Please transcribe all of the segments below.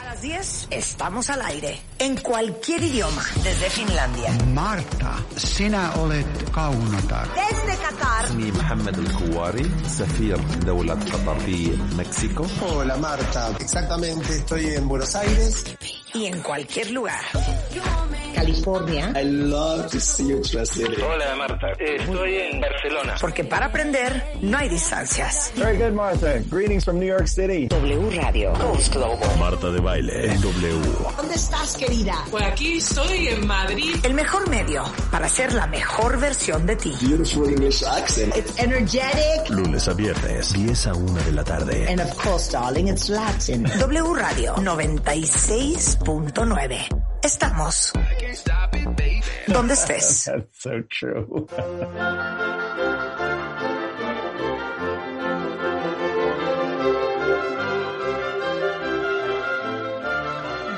A las 10 estamos al aire. En cualquier idioma. Desde Finlandia. Marta, sinä olet kaunotar. Desde Qatar. اسمي محمد الكواري سفير دولة قطر في مكسيكو Hola Marta, exactamente, estoy en Buenos Aires. Y en cualquier lugar. California. I love. Hola Marta, estoy en Barcelona. Porque para aprender no hay distancias. Very good, Martha. Greetings from New York City. W Radio. Coast Global. Marta de baile W ¿Dónde estás, querida? Pues aquí estoy en Madrid. El mejor medio para ser la mejor versión de ti. Beautiful English accent. It's energetic. lunes a viernes 10 a 1 de la tarde And of course, darling, it's Latin. W Radio 96.9. Estamos donde estés. That's so true.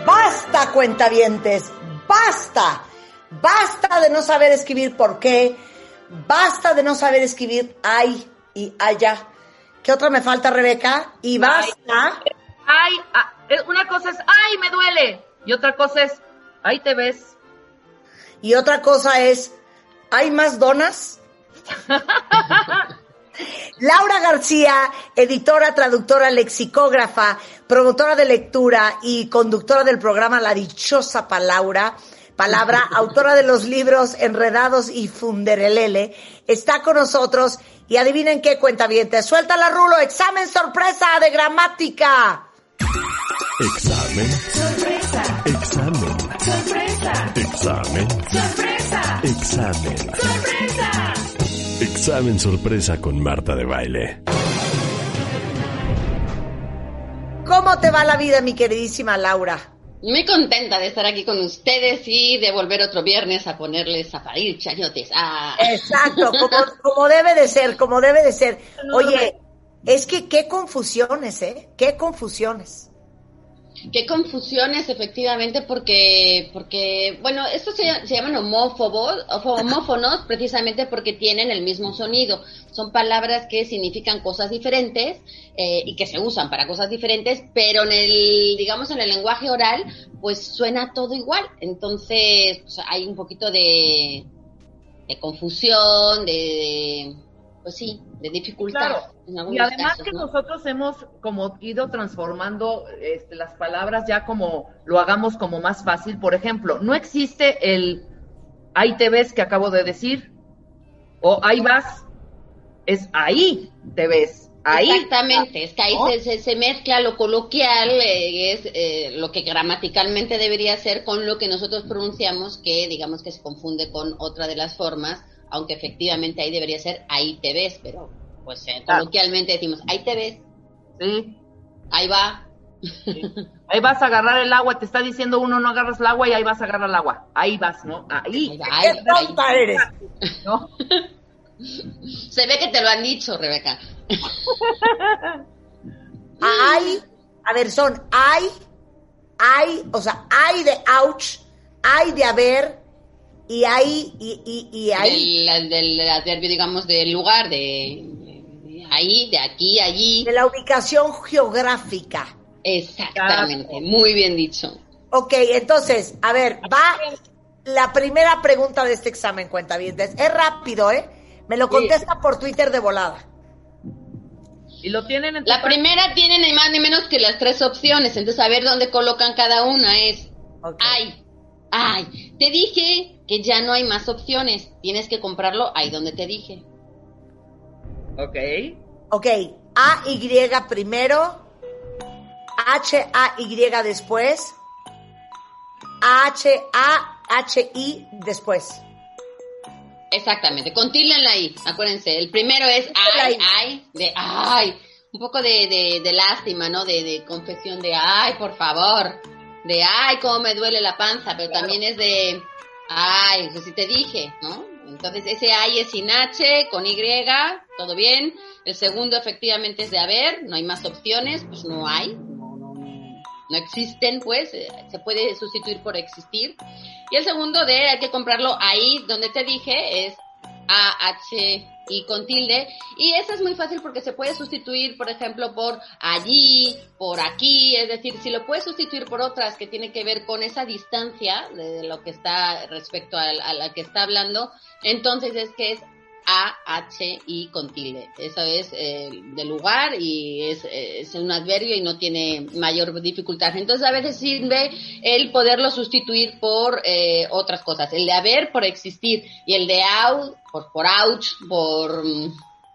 Basta, cuentavientes. Basta. Basta de no saber escribir por qué. Basta de no saber escribir ay y allá. ¿Qué otra me falta, Rebeca? Y basta. Ay, ah, eh, una cosa es, ay, me duele. Y otra cosa es, ahí te ves. Y otra cosa es, ¿hay más donas? Laura García, editora, traductora, lexicógrafa, promotora de lectura y conductora del programa La Dichosa Palabra, palabra, autora de los libros Enredados y Funderelele, está con nosotros y adivinen qué cuenta bien, suelta la rulo, examen sorpresa de gramática. Examen sorpresa examen sorpresa examen sorpresa examen sorpresa examen sorpresa con Marta de baile ¿Cómo te va la vida, mi queridísima Laura? Muy contenta de estar aquí con ustedes y de volver otro viernes a ponerles a parir chayotes. Ah. Exacto, como, como debe de ser, como debe de ser. Oye, es que qué confusiones, ¿eh? Qué confusiones. Qué confusiones, efectivamente, porque, porque bueno, estos se, se llaman homófobos, homófonos, precisamente porque tienen el mismo sonido. Son palabras que significan cosas diferentes eh, y que se usan para cosas diferentes, pero en el, digamos, en el lenguaje oral, pues suena todo igual. Entonces, pues, hay un poquito de, de confusión, de, de, pues sí, de dificultad. Claro. en Y además casos, que ¿no? nosotros hemos como ido transformando este, las palabras ya como lo hagamos como más fácil. Por ejemplo, no existe el ahí te ves que acabo de decir o ahí vas. Es ahí te ves. Ahí. Exactamente, es que ahí se- se mezcla lo coloquial, eh, es eh, lo que gramaticalmente debería ser con lo que nosotros pronunciamos, que digamos que se confunde con otra de las formas, aunque efectivamente ahí debería ser ahí te ves, pero pues eh, coloquialmente decimos ahí te ves, Sí. ahí va. Ahí vas a agarrar el agua, te está diciendo uno no agarras el agua y ahí vas a agarrar el agua. Ahí vas, ¿no? Ahí. Ahí ¡Qué tonta ahí- eres! ¿no? Se ve que te lo han dicho, Rebeca. Hay, a ver, son hay, hay, o sea, hay de ouch, hay de haber, y hay, y, y, y hay Del, del adverbio, digamos, del lugar, de, de ahí, de aquí, allí. de la ubicación geográfica. Exactamente, muy bien dicho. Ok, entonces, a ver, va la primera pregunta de este examen, cuenta bien. Es rápido, ¿eh? Me lo contesta por Twitter de volada. Y lo tienen en La primera tiene ni más ni menos que las tres opciones, entonces a ver dónde colocan cada una es, ay, ay, te dije que ya no hay más opciones, tienes que comprarlo ahí donde te dije. Ok. Ok, A-Y primero, H-A-Y después, H-A-H-I después. Exactamente, con tilde en la I, acuérdense, el primero es ay, ay, de ay, un poco de, de, de lástima, ¿no? De, de confesión de ay, por favor. de ay, cómo me duele la panza, pero también es de ay, eso sí te dije, ¿no? Entonces ese ay es sin H, con Y, todo bien. El segundo efectivamente es de haber, no hay más opciones, pues no hay, no existen, pues, eh, se puede sustituir por existir. Y el segundo de hay que comprarlo ahí donde te dije es A, H, y con tilde. Y eso es muy fácil porque se puede sustituir, por ejemplo, por allí, por aquí. Es decir, si lo puedes sustituir por otras que tienen que ver con esa distancia de lo que está respecto a, a la que está hablando, entonces es que es a, H, I con tilde. Eso es eh, de lugar y es, es, un adverbio y no tiene mayor dificultad. Entonces a veces sirve el poderlo sustituir por eh, otras cosas. El de haber por existir y el de out por, por ouch, por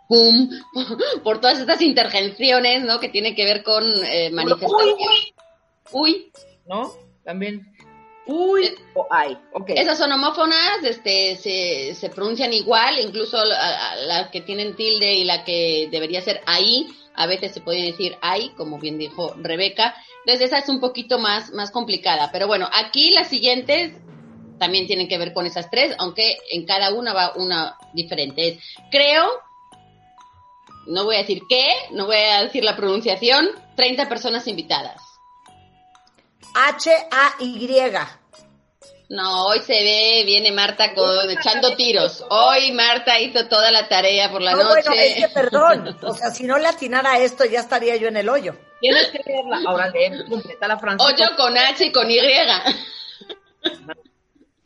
pum, por, por, todas estas intervenciones, ¿no? Que tienen que ver con eh, manifestaciones. Uy, uy, ¿no? También Uy o ay. Okay. Esas son homófonas, este, se, se pronuncian igual, incluso las la que tienen tilde y la que debería ser ahí, a veces se puede decir ay, como bien dijo Rebeca. Entonces esa es un poquito más, más complicada. Pero bueno, aquí las siguientes también tienen que ver con esas tres, aunque en cada una va una diferente. Es, creo, no voy a decir qué, no voy a decir la pronunciación, 30 personas invitadas. H-A-Y. No, hoy se ve, viene Marta con, echando tiros. Hoy Marta hizo toda la tarea por la no, noche. Bueno, es que perdón, o sea, si no le atinara esto ya estaría yo en el hoyo. Tienes que leerla, ahora lee, completa la frase. Hoyo con H y con Y.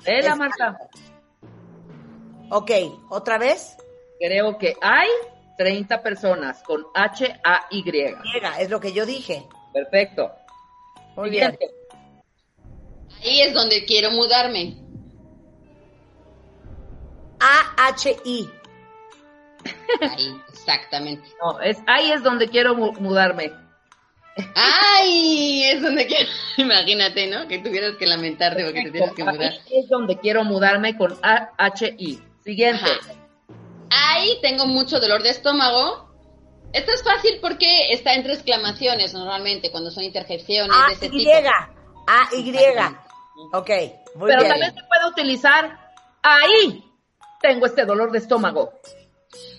Léela, Marta. Ok, ¿otra vez? Creo que hay 30 personas con H-A-Y. Y, es lo que yo dije. Perfecto. Muy bien. Ahí es donde quiero mudarme. A-H-I. Ahí, exactamente. No, es ahí es donde quiero mu mudarme. ¡Ay! Es donde quiero. Imagínate, ¿no? Que tuvieras que lamentarte porque te tienes que mudar. Ahí es donde quiero mudarme con A-H-I. Siguiente. Ajá. Ahí tengo mucho dolor de estómago. Esto es fácil porque está entre exclamaciones normalmente, cuando son interjecciones A de ese y. tipo. A-Y. Ok, muy Pero bien. también se puede utilizar ahí. Tengo este dolor de estómago.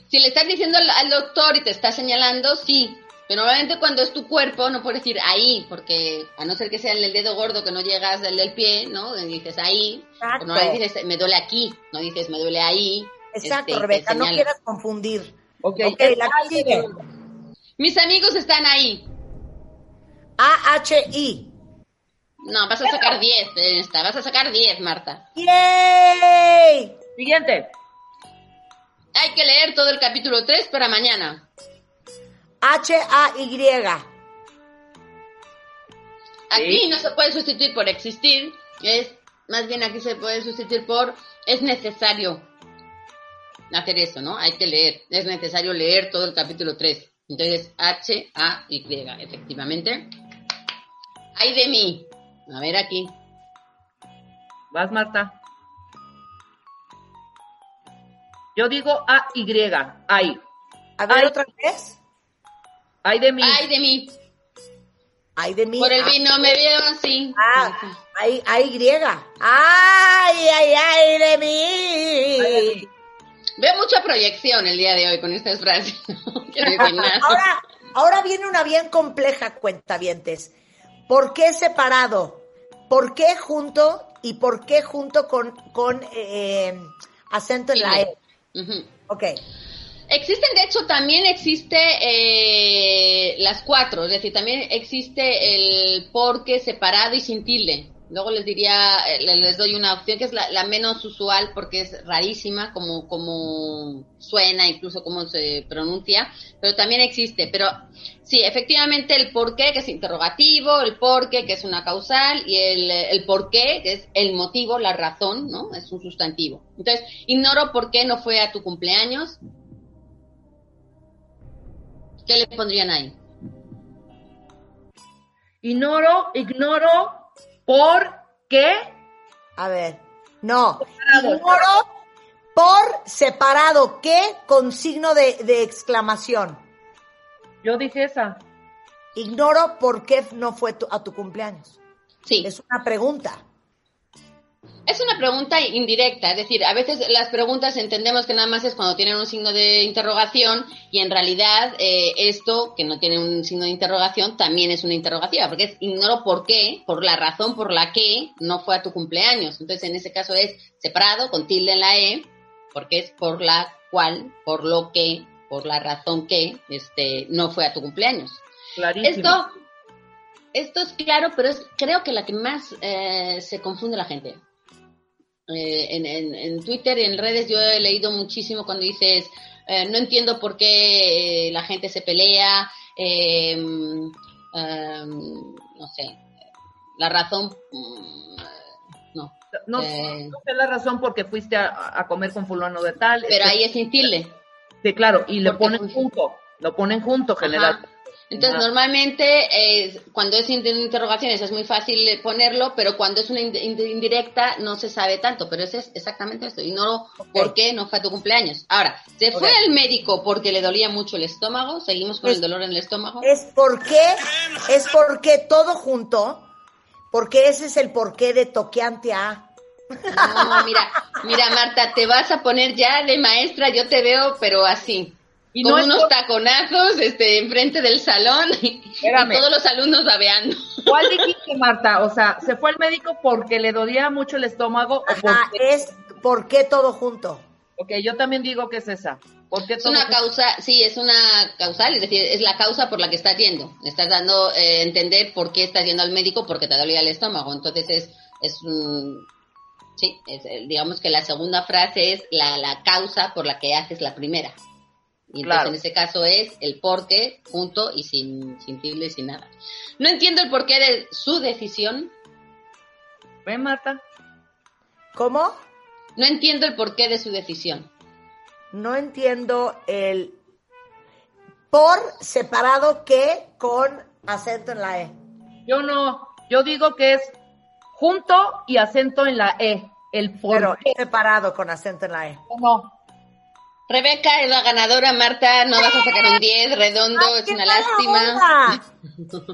Si le estás diciendo al, al doctor y te está señalando, sí. Pero normalmente cuando es tu cuerpo no puedes decir ahí, porque a no ser que sea en el dedo gordo que no llegas del del pie, ¿no? Dices ahí. Exacto. No dices me duele aquí, no dices me duele ahí. Exacto, este, Rebeca, no quieras confundir. Ok, Ok, es la sigue. Mis amigos están ahí. A-H-I. No, vas a sacar 10 en esta, vas a sacar 10, Marta. ¡Yay! Siguiente. Hay que leer todo el capítulo 3 para mañana. H-A-Y. Aquí Sí. no se puede sustituir por existir, es más bien aquí se puede sustituir por es necesario hacer eso, ¿no? Hay que leer, es necesario leer todo el capítulo 3. Entonces, H, A, Y, efectivamente. Ay de mí. A ver aquí. Vas, Marta. Yo digo A-Y. Ahí. A ver Ay. otra vez. Ay de mí. Ay de mí. Ay de mí. Por el Ah, vino me vieron así. Ah, ay, ay, Y. Ay, ay, ay de Ay de mí. mí. Veo mucha proyección el día de hoy con estas frases. No. Ahora, ahora viene una bien compleja, cuentavientes. ¿Por qué separado? ¿Por qué junto? ¿Y por qué junto con, con eh, acento en la E? Ujú. Ok. Existen, de hecho, también existe eh, las cuatro, es decir, también existe el porque separado y sin tilde. Luego les diría, eh, le- les doy una opción que es la, la menos usual porque es rarísima, como, como suena, incluso cómo se pronuncia, pero también existe. Pero sí, efectivamente el por qué, que es interrogativo, el por qué, que es una causal, y el, el por qué, que es el motivo, la razón, ¿no? Es un sustantivo. Entonces, ignoro por qué no fue a tu cumpleaños, ¿Qué le pondrían ahí? Ignoro, ignoro por qué. A ver. No. Separado. Ignoro por separado. ¿Qué? Con signo de, de exclamación. Yo dije esa. Ignoro por qué no fue tu- a tu cumpleaños. Sí. Es una pregunta. Es una pregunta indirecta, es decir, a veces las preguntas entendemos que nada más es cuando tienen un signo de interrogación y en realidad eh, esto, que no tiene un signo de interrogación, también es una interrogativa, porque es ignoro por qué, por la razón por la que no fue a tu cumpleaños. Entonces, en ese caso es separado, con tilde en la E, porque es por la cual, por lo que, por la razón que este, no fue a tu cumpleaños. Clarísimo. Esto, esto es claro, pero es creo que la que más eh, se confunde la gente. Eh, en, en, en, Twitter y en redes yo he leído muchísimo cuando dices, eh, no entiendo por qué la gente se pelea, eh, no sé, la razón, mm, no. No, Eh. no sé la razón porque fuiste a, a comer con fulano de tal. Pero este- ahí es sin tilde. Sí, claro, y lo Porque ponen fue- junto, lo ponen junto, general. Entonces, normalmente, eh, cuando es in- interrogaciones es muy fácil ponerlo, pero cuando es una ind- ind- indirecta no se sabe tanto, pero eso es exactamente esto. Y no por qué no fue a tu cumpleaños. Ahora, ¿se fue al médico porque le dolía mucho el estómago? ¿Seguimos con Es- el dolor en el estómago? Es porque, es porque todo junto, porque ese es el porqué de toqueante a. No, mira, mira, Marta, te vas a poner ya de maestra, yo te veo, pero así. Y con no es unos por- taconazos este, enfrente del salón y, Espérame. y todos los alumnos babeando. ¿Cuál dijiste, Marta? O sea, ¿se fue al médico porque le dolía mucho el estómago? o porque... es por qué todo junto. Ok, yo también digo que es esa. ¿Por qué Es todo una junto? causa, sí, es una causal, es decir, es la causa por la que estás yendo. Estás dando eh, entender por qué estás yendo al médico porque te dolía el estómago. Entonces es, es un- sí, es, eh, digamos que la segunda frase es la, la causa por la que haces la primera. Y entonces Claro. en ese caso es el por qué junto y sin, sin tilde, sin nada. No entiendo el porqué de su decisión. ¿Ven, Marta? ¿Cómo? No entiendo el porqué de su decisión. No entiendo el por separado que con acento en la E. Yo no. Yo digo que es junto y acento en la E. El por Pero qué. separado con acento en la E. No. Rebeca es la ganadora, Marta, no vas a sacar un 10, redondo, ¡Ay, es una lástima.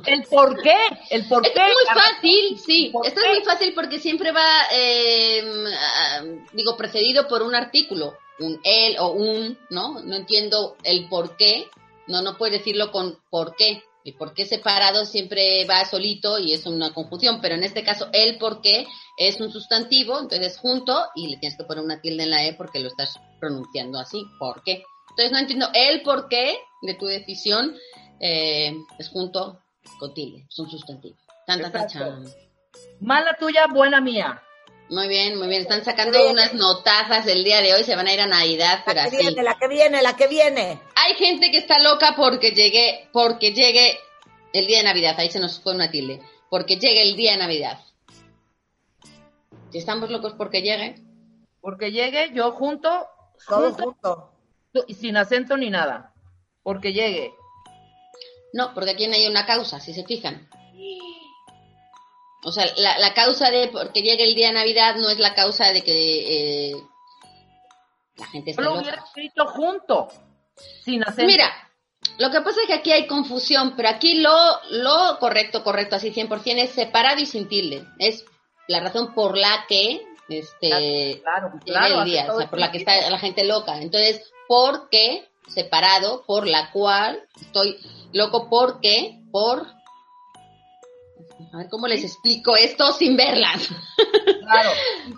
El por qué. El por Esto qué. es muy fácil, sí. ¿Por Esto qué? es muy fácil porque siempre va, eh, ah, digo, precedido por un artículo, un él o un, ¿no? No entiendo el por qué. No, no puedes decirlo con por qué. El por qué separado siempre va solito y es una confusión, pero en este caso el por qué es un sustantivo, entonces junto y le tienes que poner una tilde en la E porque lo estás pronunciando así, ¿por qué? Entonces no entiendo el por qué de tu decisión eh, es junto con tilde, es un sustantivo. Tan, tan, tan, Exacto. chan. Mala tuya, buena mía. Muy bien, muy bien. Están sacando unas notazas el día de hoy, se van a ir a Navidad, pero La que así. viene, la que viene, la que viene. Hay gente que está loca porque llegue, porque llegue el día de Navidad. Ahí se nos fue una tilde. Porque llegue el día de Navidad. Si estamos locos porque llegue, Porque llegue yo junto, Todo junto y sin acento ni nada. Porque llegue. no, porque aquí no hay una causa, si se fijan. O sea, la, la causa de porque llegue el día de Navidad no es la causa de que eh, la gente esté lo loca. hubiera escrito junto. Sin acento. Mira, lo que pasa es que aquí hay confusión, pero aquí lo, lo correcto, correcto, así 100% es separado y sin tilde. Es la razón por la que este Claro, claro. el día, o sea, por la que está la gente loca. Entonces, ¿por qué? Separado, por la cual estoy loco, porque, por... A ver cómo les explico esto sin verlas. Claro.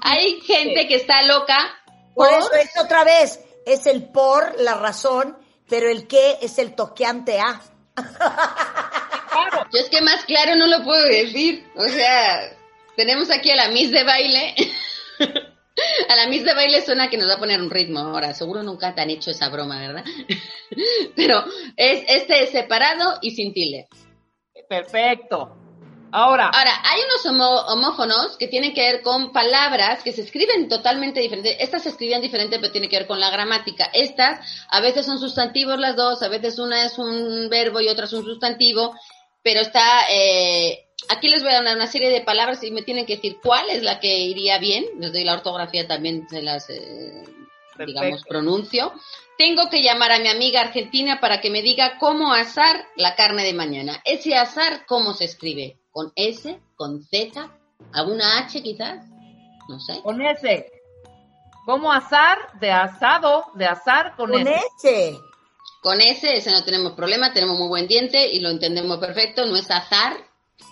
hay gente que está loca Por eso es otra vez, es el por, la razón, pero el qué es el toqueante a. Yo es que más claro no lo puedo decir. O sea, tenemos aquí a la Miss de baile. a la Miss de baile suena que nos va a poner un ritmo ahora. Seguro nunca te han hecho esa broma, ¿verdad? Pero es este es separado y sin tilde. Perfecto. Ahora, Ahora, hay unos homo- homófonos que tienen que ver con palabras que se escriben totalmente diferentes. Estas se escribían diferente, pero tiene que ver con la gramática. Estas, a veces son sustantivos las dos, a veces una es un verbo y otra es un sustantivo, pero está... eh, aquí les voy a dar una serie de palabras y me tienen que decir cuál es la que iría bien. Les doy la ortografía también, se las, eh, digamos, pronuncio. Tengo que llamar a mi amiga argentina para que me diga cómo asar la carne de mañana. Ese asar, ¿cómo se escribe? ¿Con S? ¿Con Z? ¿Alguna H quizás? No sé. Con S. Como azar, de asado, de azar con, Con S. S. Con S, ese no tenemos problema, tenemos muy buen diente y lo entendemos perfecto. No es azar,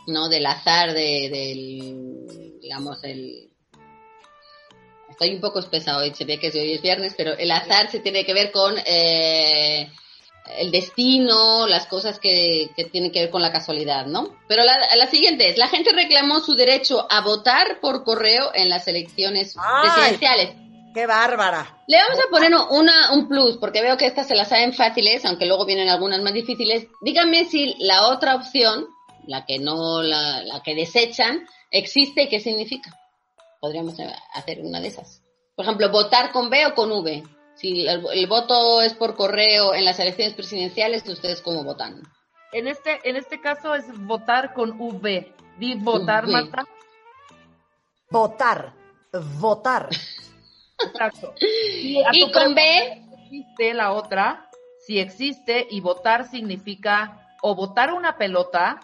no del azar de, del, digamos, el... Estoy un poco espesa hoy, se ve que hoy es viernes, pero el azar se tiene que ver con eh, el destino, las cosas que, que tienen que ver con la casualidad, ¿no? Pero la, la siguiente es, la gente reclamó su derecho a votar por correo en las elecciones Ay. presidenciales. ¡Qué bárbara! Le vamos a poner una, un plus, porque veo que estas se las saben fáciles, aunque luego vienen algunas más difíciles. Díganme si la otra opción, la que no, la, la que desechan, existe y qué significa. Podríamos eh, hacer una de esas. Por ejemplo, votar con B o con V. Si el, el voto es por correo en las elecciones presidenciales, ¿ustedes cómo votan? En este, en este caso es votar con V. Di votar, V. Marta. Votar. Votar. Exacto. Y, a Y con pregunta, B, existe la otra, si existe, y votar significa o votar una pelota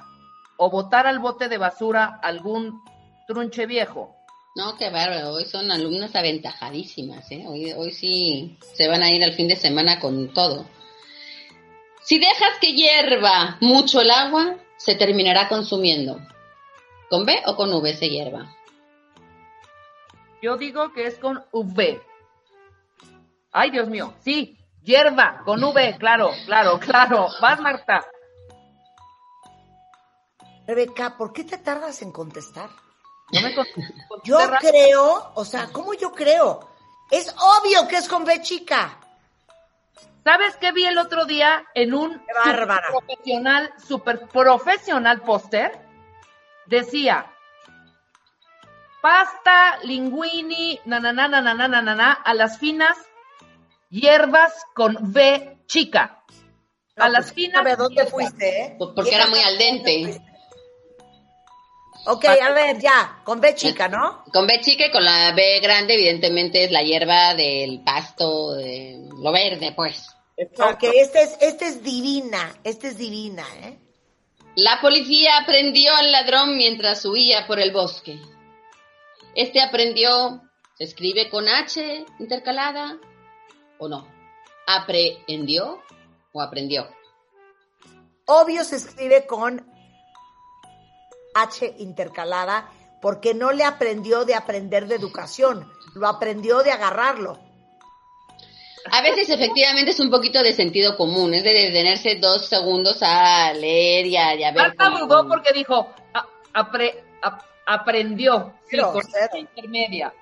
o votar al bote de basura algún trunche viejo. No, qué bárbaro. Hoy son alumnas aventajadísimas, ¿eh? Hoy, hoy sí se van a ir al fin de semana con todo. Si dejas que hierva mucho el agua, se terminará consumiendo. ¿Con B o con V se hierva? Yo digo que es con V. Ay, Dios mío. Sí, hierba, con V, claro, claro, claro. Vas, Marta. Rebeca, ¿por qué te tardas en contestar? Yo creo, o sea, ¿cómo yo creo? Es obvio que es con B chica. ¿Sabes qué vi el otro día en un super profesional, super profesional póster? Decía, pasta, linguini, nanana, nanana, nanana, a las finas, hierbas con B chica. A las pues, finas. ¿Dónde fuiste? Eh? Porque era muy al dente. Ok, a ver, ya, con B chica, ¿no? Con B chica y con la B grande, evidentemente, es la hierba del pasto, de lo verde, pues. Ok, este es, este es divina, este es divina, ¿eh? La policía aprendió al ladrón mientras huía por el bosque. Este aprendió, se escribe con H intercalada o no. ¿Aprehendió o aprendió? Obvio se escribe con H intercalada porque no le aprendió de aprender de educación, lo aprendió de agarrarlo. A veces efectivamente es un poquito de sentido común, es de detenerse dos segundos a leer y a, y a ver. Marta cómo- dudó porque dijo, "A- apre- ap- aprendió. Sí, con intermedia.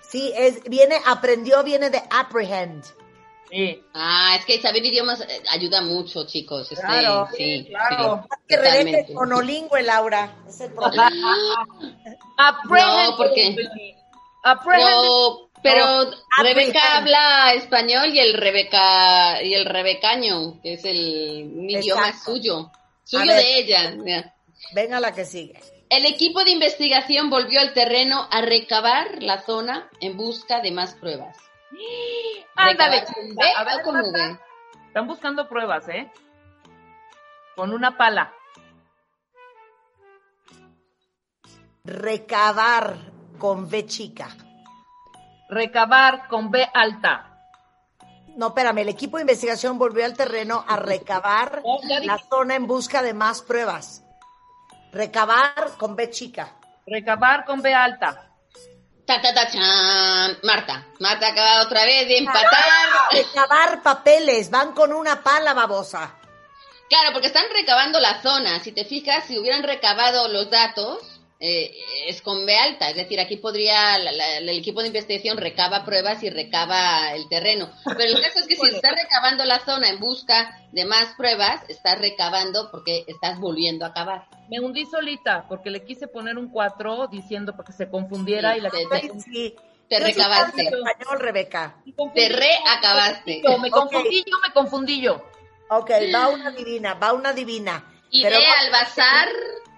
Sí, es, viene, aprendió, viene de apprehend. Sí. Ah, es que saber idiomas eh, ayuda mucho, chicos. este, Claro, sí, claro. sí, Que Rebeca es totalmente. monolingüe, Laura. Es el problema. Apprehend. No, porque-. No, pero No, Rebeca habla español y el Rebeca y el rebecaño, que es el un idioma suyo, suyo ver. de ella. Mira. Venga la que sigue. El equipo de investigación volvió al terreno a recabar la zona en busca de más pruebas. Ándale, ¿Recabar con chiquita. B A ver, o con Marta. V? Están buscando pruebas, ¿eh? Con una pala. Recabar con B chica. Recabar con B alta. No, espérame, el equipo de investigación volvió al terreno a recabar Oh, la zona en busca de más pruebas. Recabar con B chica. Recabar con B alta. Ta, ta, ta, chan. Marta, Marta acaba otra vez de empatar. Recabar papeles, van con una pala babosa. Claro, porque están recabando la zona. Si te fijas, si hubieran recabado los datos, eh, es con B alta. Es decir, aquí podría, la- la- el equipo de investigación recaba pruebas y recaba el terreno. Pero el caso es que si estás recabando la zona en busca de más pruebas, estás recabando porque estás volviendo a cavar. Me hundí solita porque le quise poner un 4 diciendo para que se confundiera Sí, y la te- Ay, sí. Te recabaste. español, Rebeca. Te reacabaste. yo, Me Ok. confundí yo, me confundí yo. Ok, va una divina, va una divina. Y Pero al bazar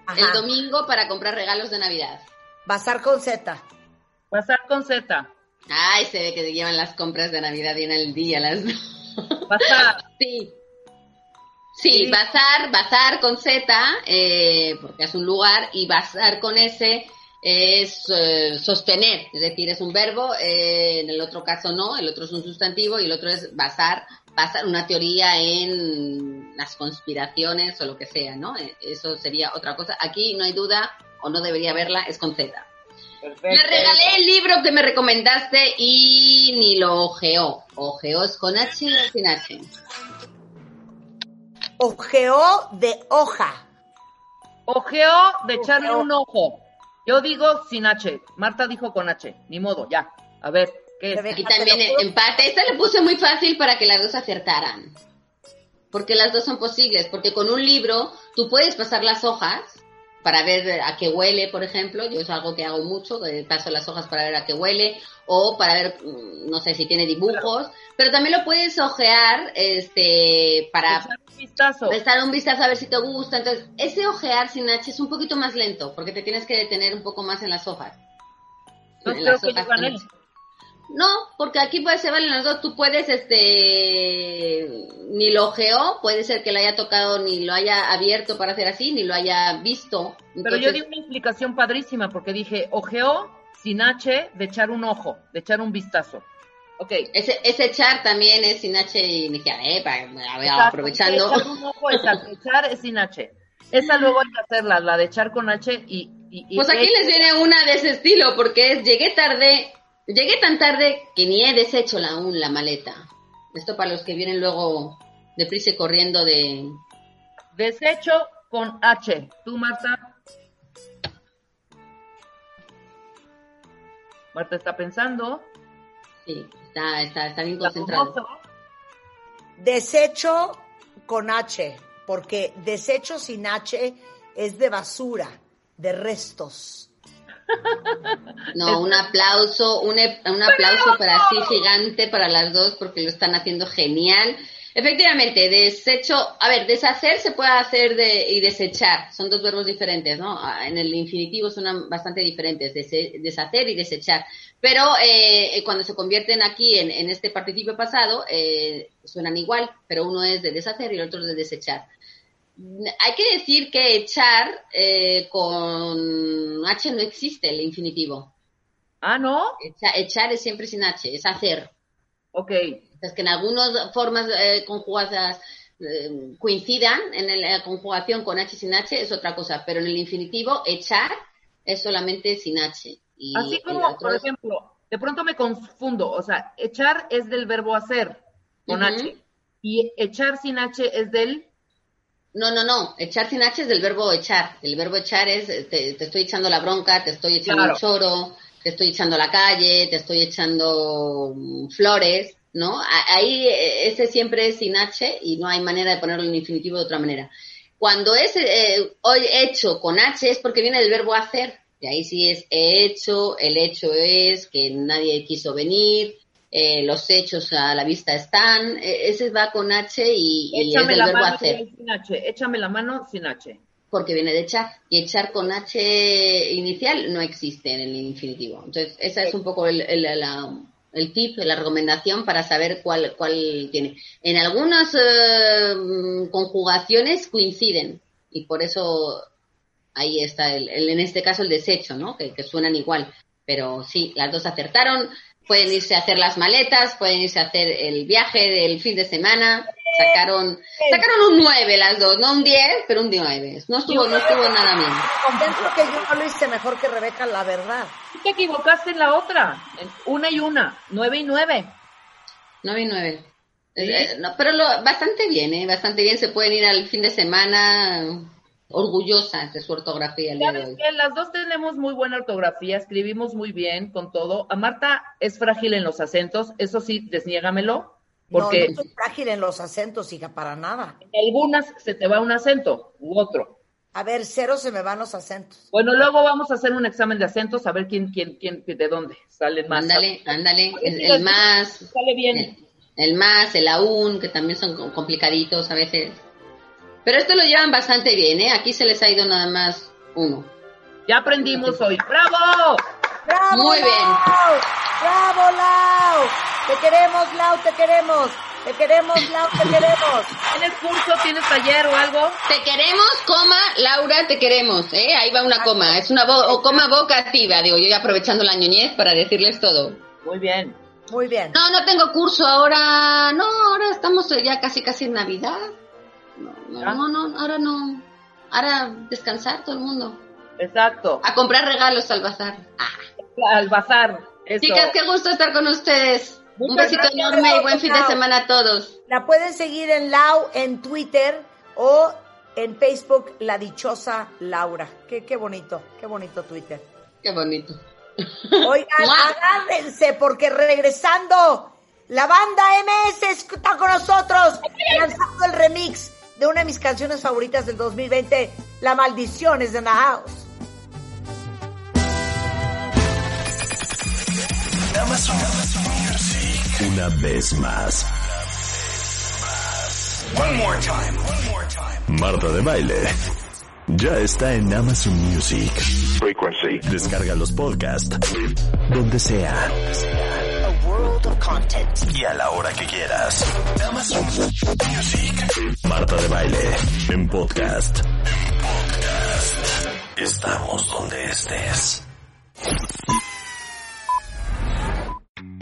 Ajá. el domingo para comprar regalos de Navidad. Bazar con Z. Pasar con Z. Ay, se ve que llevan las compras de Navidad bien al día, las Pasar. Sí. Sí, bazar, bazar con Z, eh, porque es un lugar, y bazar con S es eh, sostener, es decir, es un verbo, eh, en el otro caso no, el otro es un sustantivo y el otro es basar, basar una teoría en las conspiraciones o lo que sea, ¿no? Eh, Eso sería otra cosa. Aquí no hay duda, o no debería haberla, es con Z. Me regalé el libro que me recomendaste y ni lo ojeó. ¿Ojeó es con H o sin H? Ojeó de hoja. Ojeó de echarle un ojo. Yo digo sin H. Marta dijo con H. Ni modo, ya. A ver, ¿qué es? Aquí también empate. Esta le puse muy fácil para que las dos acertaran. Porque las dos son posibles. Porque con un libro tú puedes pasar las hojas para ver a qué huele, por ejemplo. Yo es algo que hago mucho, que paso las hojas para ver a qué huele. O para ver, mm, no sé si tiene dibujos. Pero también lo puedes ojear este, para Echar un vistazo. prestar un vistazo a ver si te gusta. Entonces, ese ojear sin H es un poquito más lento, porque te tienes que detener un poco más en las hojas. No En creo las que hojas yo con gané. H. No, porque aquí puede se valen las dos. Tú puedes, este, ni lo ojeó, puede ser que lo haya tocado, ni lo haya abierto para hacer así, ni lo haya visto. Pero yo di una explicación padrísima porque dije ojeó sin H de echar un ojo, de echar un vistazo. Ok. ese, ese echar también es sin H inicial, ¿eh? Para, a ver, Exacto, aprovechando. Echar un ojo, echar es sin H. Esa luego hay que hacerla, la de echar con H y... y- y- Pues aquí les viene una de ese estilo, porque es llegué tarde, llegué tan tarde que ni he deshecho la, aún la maleta. Esto para los que vienen luego deprisa y corriendo de... Desecho con H. ¿Tú, Marta? Marta está pensando. Sí, está, está, está bien concentrado. Desecho con H, porque desecho sin H es de basura, de restos. No, un aplauso, un, e- un aplauso para sí gigante para las dos porque lo están haciendo genial. Efectivamente, desecho, a ver, deshacer se puede hacer de, y desechar, son dos verbos diferentes, ¿no? Ah, En el infinitivo son bastante diferentes, dese- deshacer y desechar. Pero eh, cuando se convierten aquí en, en este participio pasado, eh, suenan igual, pero uno es de deshacer y el otro es de desechar. Hay que decir que echar eh, con H no existe el infinitivo. Ah, ¿no? Echa- echar es siempre sin H, es hacer. Ok. Es que en algunas formas eh, conjugadas eh, coincidan en la conjugación con H sin H es otra cosa, pero en el infinitivo echar es solamente sin H. Y Así como, por ejemplo, de pronto me confundo. O sea, echar es del verbo hacer con. H. Y echar sin H es del... No, no, no. Echar sin H es del verbo echar. El verbo echar es eh, te, te estoy echando la bronca, te estoy echando Claro. un choro, te estoy echando la calle, te estoy echando mm, flores, ¿no? Ahí eh, ese siempre es sin H y no hay manera de ponerlo en infinitivo de otra manera. Cuando es eh, hoy hecho con H es porque viene del verbo hacer. Y ahí sí es he hecho, el hecho es que nadie quiso venir, eh, los hechos a la vista están. eh, ese va con H y, y es la verbo mano hacer sin H. Échame la mano sin H. porque viene de echar y echar con H inicial no existe en el infinitivo. Entonces, esa es un poco el, el, la- el tip, la recomendación para saber cuál, cuál tiene. En algunas eh, conjugaciones coinciden y por eso ahí está, el, el- en este caso, el desecho, ¿no? Que, que suenan igual. Pero sí, las dos acertaron. Pueden irse a hacer las maletas, pueden irse a hacer el viaje del fin de semana. Sacaron, sacaron un 9 las dos, no un 10, pero un 9. No estuvo, no estuvo nada bien. Pienso que yo no lo hice mejor que Rebeca, la verdad. Te equivocaste en la otra. Una y una. Nueve y nueve. 9 y 9. Sí. pero lo, bastante bien, ¿eh? Bastante bien. Se pueden ir al fin de semana orgullosas de su ortografía el día de ¿Sabes hoy. Las dos tenemos muy buena ortografía, escribimos muy bien con todo. A Marta es frágil en los acentos, eso sí, desniégamelo, porque No, no soy frágil en los acentos, hija, para nada. en algunas se te va un acento u otro. A ver, cero se me van los acentos. Bueno, luego vamos a hacer un examen de acentos a ver quién, quién, quién, de dónde salen más. Ándale, ándale. El, el más, Sale bien. el, el más, el aún, que también son com- complicaditos a veces. Pero esto lo llevan bastante bien, ¿eh? Aquí se les ha ido nada más uno. Ya aprendimos hoy. ¡Bravo! ¡Bravo, Muy bien. ¡Bravo, Lau! Te queremos, Lau, te queremos. Te queremos, Lau, te queremos. ¿Tienes curso, tienes taller o algo? Te queremos, coma, Laura, te queremos, ¿eh? Ahí va una coma, es una o coma vocativa, digo, yo ya aprovechando la ñoñez para decirles todo. Muy bien. Muy bien. No, no tengo curso ahora, no, ahora estamos ya casi casi en Navidad. No, no, no, ahora no. Ahora descansar todo el mundo. Exacto. A comprar regalos al bazar. Ah. Al bazar. Eso. Chicas, qué gusto estar con ustedes. Un besito enorme y buen fin de semana a todos. La pueden seguir en Lau en Twitter o en Facebook, La Dichosa Laura. Qué, qué bonito, qué bonito Twitter. Qué bonito. Oigan, agárrense porque regresando, la banda MS está con nosotros lanzando el remix de una de mis canciones favoritas del 2020, La Maldición es de the house. Una vez más. One more time, one more time. Marta de baile. Ya está en Amazon Music. Frequency. Descarga los podcasts. Donde sea. A world of content. Y a la hora que quieras. Amazon Music. Marta de baile. En podcast. En podcast. Estamos donde estés.